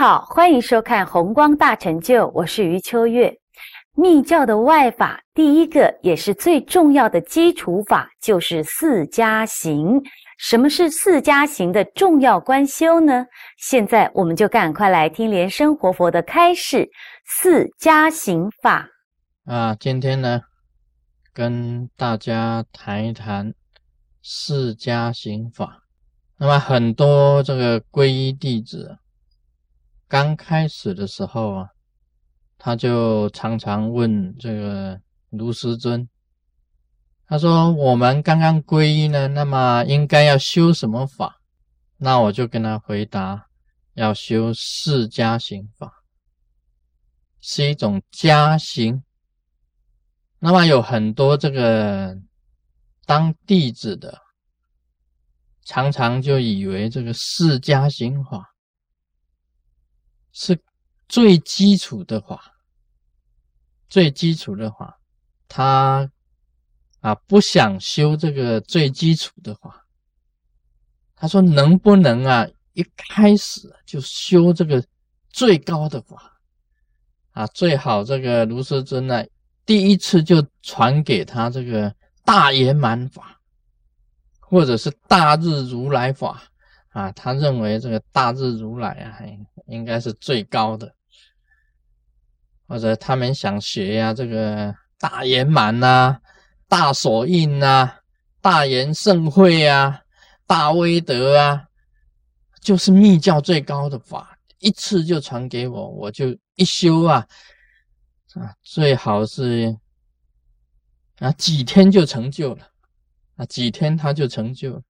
好，欢迎收看《红光大成就》，我是余秋月。密教的外法，第一个也是最重要的基础法，就是四加行。什么是四加行的重要观修呢？现在我们就赶快来听莲生活佛的开示四加行法。啊，今天呢，跟大家谈一谈四加行法。那么很多这个皈依弟子刚开始的时候啊。他就常常问这个卢师尊，他说：“我们刚刚皈依呢，那么应该要修什么法？”那我就跟他回答：“要修四加行法，是一种加行。那么有很多这个当弟子的，常常就以为这个四加行法是。”最基础的话，最基础的话，他啊不想修这个最基础的话，他说能不能啊一开始就修这个最高的法啊？最好这个卢师尊呢第一次就传给他这个大圆满法，或者是大日如来法啊？他认为这个大日如来啊应该是最高的。或者他们想学呀，这个大圆满呐、大所印呐、大圆盛会啊、大威德啊，就是密教最高的法，一次就传给我，我就一修啊啊，最好是啊几天就成就了啊，几天他就成就了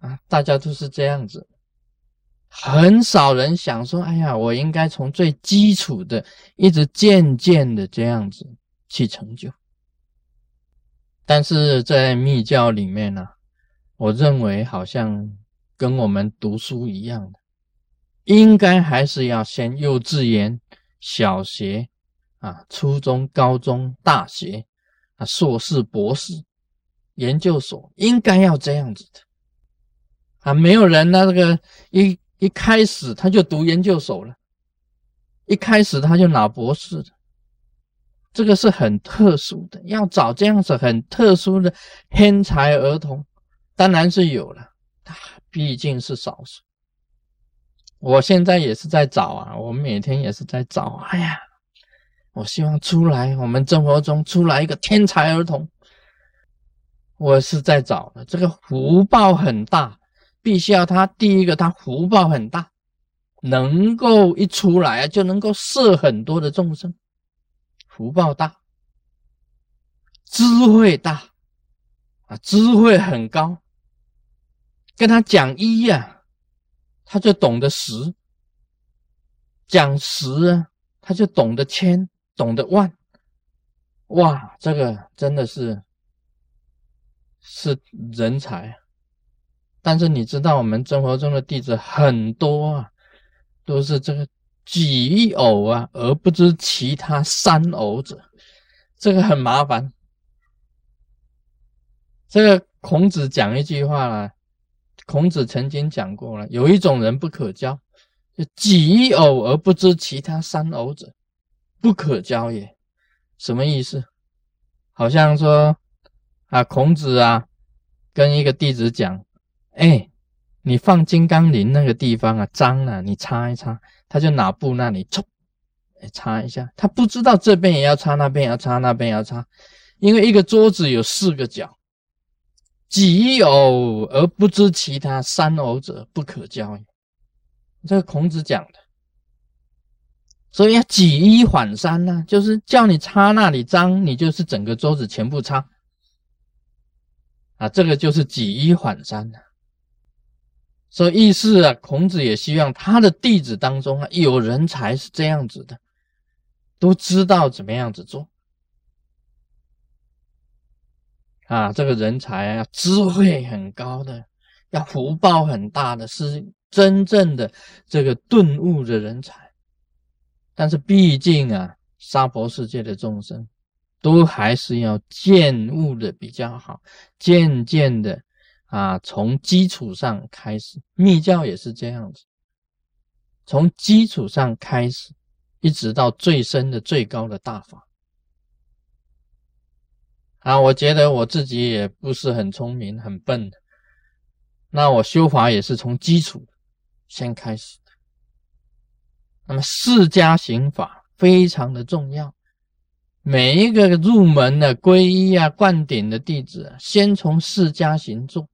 啊，大家都是这样子。很少人想说：“哎呀，我应该从最基础的，一直渐渐的这样子去成就。”但是在密教里面呢，我认为好像跟我们读书一样的，应该还是要先幼稚园、小学啊、初中、高中、大学啊、硕士、博士、研究所，应该要这样子的啊。没有人那这个一。一开始他就读研究所了，一开始他就拿博士的，这个是很特殊的。要找这样子很特殊的天才儿童，当然是有了，他毕竟是少数。我现在也是在找啊，我每天也是在找。哎呀，我希望出来，我们生活中出来一个天才儿童，我是在找的，这个福报很大。必须要他第一个，他福报很大，能够一出来就能够摄很多的众生，福报大，智慧大啊，智慧很高。跟他讲一呀，他就懂得十；讲十啊，他就懂得千，懂得万。哇，这个真的是是人才。但是你知道，我们生活中的弟子很多啊，都是这个己偶啊，而不知其他三偶者，这个很麻烦。这个孔子讲一句话啦，孔子曾经讲过了，有一种人不可教，就几偶而不知其他三偶者，不可教也。什么意思？好像说啊，孔子啊，跟一个弟子讲。哎，你放金刚铃那个地方啊，脏了，你擦一擦。他就拿布那里冲，擦一下。他不知道这边也要擦，那边也要擦，那边也要擦。因为一个桌子有四个角，己有而不知其他三偶者，不可教也。这个孔子讲的，所以要举一反三呢，就是叫你擦那里脏，你就是整个桌子全部擦。啊，这个就是举一反三的。所以意思啊，孔子也希望他的弟子当中啊，有人才是这样子的，都知道怎么样子做啊。这个人才啊，智慧很高的，要福报很大的，是真正的这个顿悟的人才。但是毕竟啊，娑婆世界的众生，都还是要渐悟的比较好，渐渐的。啊，从基础上开始，密教也是这样子。从基础上开始，一直到最深的最高的大法。啊，我觉得我自己也不是很聪明、很笨，那我修法也是从基础先开始的。那么四家行法非常的重要，每一个入门的皈依啊、灌顶的弟子，先从四家行做。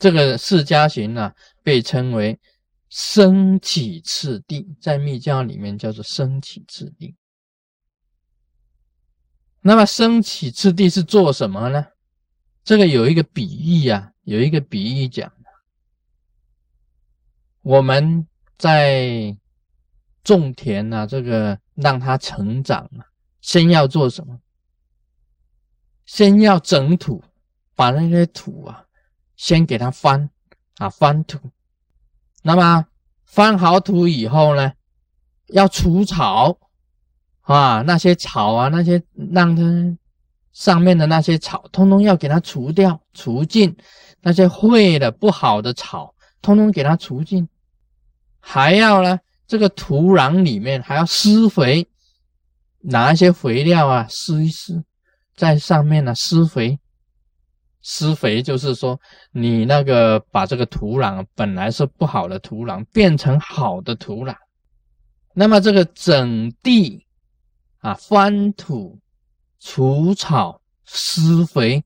这个四家行呢，被称为升起次第，在密教里面叫做升起次第。那么升起次第是做什么呢？这个有一个比喻啊，有一个比喻讲我们在种田啊，这个让它成长啊，先要做什么？先要整土，把那些土啊，先给它翻啊，翻土。那么翻好土以后呢，要除草。啊，那些草啊，那些让它上面的那些草，通通要给它除掉、除尽；那些坏的、不好的草，通通给它除尽。还要呢，这个土壤里面还要施肥，拿一些肥料啊，施一施，在上面呢施肥。施肥就是说，你那个把这个土壤本来是不好的土壤，变成好的土壤。那么这个整地。啊，翻土、除草、施肥，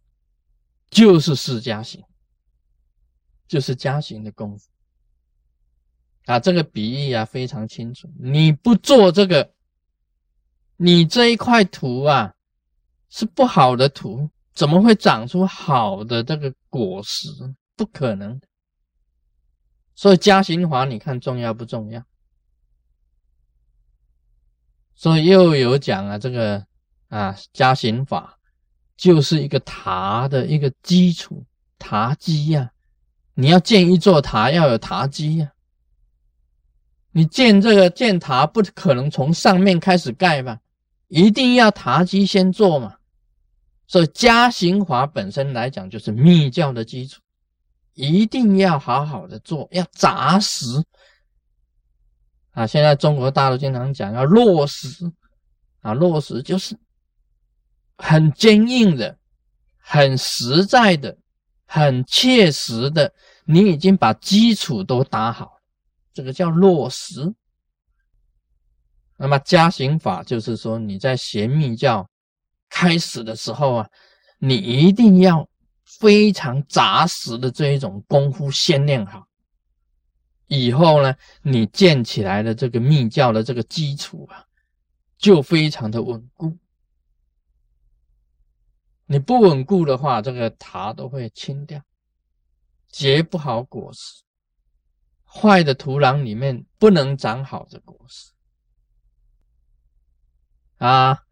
就是释迦行，就是加行的功夫。啊，这个比喻啊非常清楚。你不做这个，你这一块土啊是不好的土，怎么会长出好的这个果实？不可能。所以加行法，你看重要不重要？所以又有讲啊，这个啊加行法就是一个塔的一个基础塔基呀。你要建一座塔，要有塔基呀。你建这个建塔，不可能从上面开始盖吧？一定要塔基先做嘛。所以加行法本身来讲，就是密教的基础，一定要好好的做，要扎实。啊，现在中国大陆经常讲要落实，啊，落实就是很坚硬的、很实在的、很切实的。你已经把基础都打好，这个叫落实。那么加行法就是说，你在学密教开始的时候啊，你一定要非常扎实的这一种功夫先练好。以后呢，你建起来的这个密教的这个基础啊，就非常的稳固。你不稳固的话，这个塔都会倾掉，结不好果实。坏的土壤里面不能长好的果实。啊，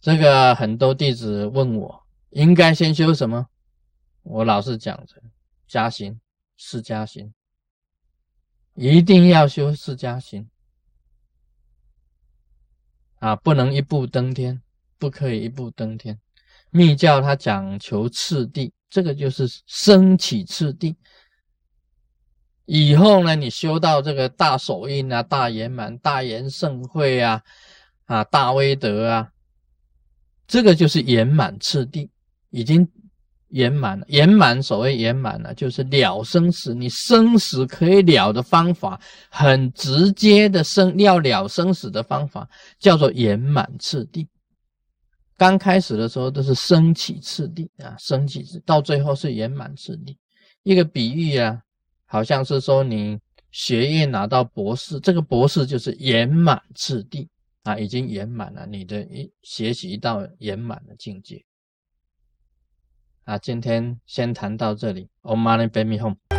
这个很多弟子问我，应该先修什么？我老是讲着加行，是加行。一定要修四加行啊，不能一步登天，不可以一步登天。密教它讲求次第，这个就是升起次第。以后呢，你修到这个大手印啊、大圆满、大圆盛会啊、啊大威德啊，这个就是圆满次第，已经。圆满了，圆满。所谓圆满呢，就是了生死。你生死可以了的方法，很直接的生要了生死的方法，叫做圆满次第。刚开始的时候都是升起次第啊，升起次，到最后是圆满次第。一个比喻啊，好像是说你学业拿到博士，这个博士就是圆满次第啊，已经圆满了，你的一学习到圆满的境界。啊，今天先谈到这里。，Om Mani p a m e Hum。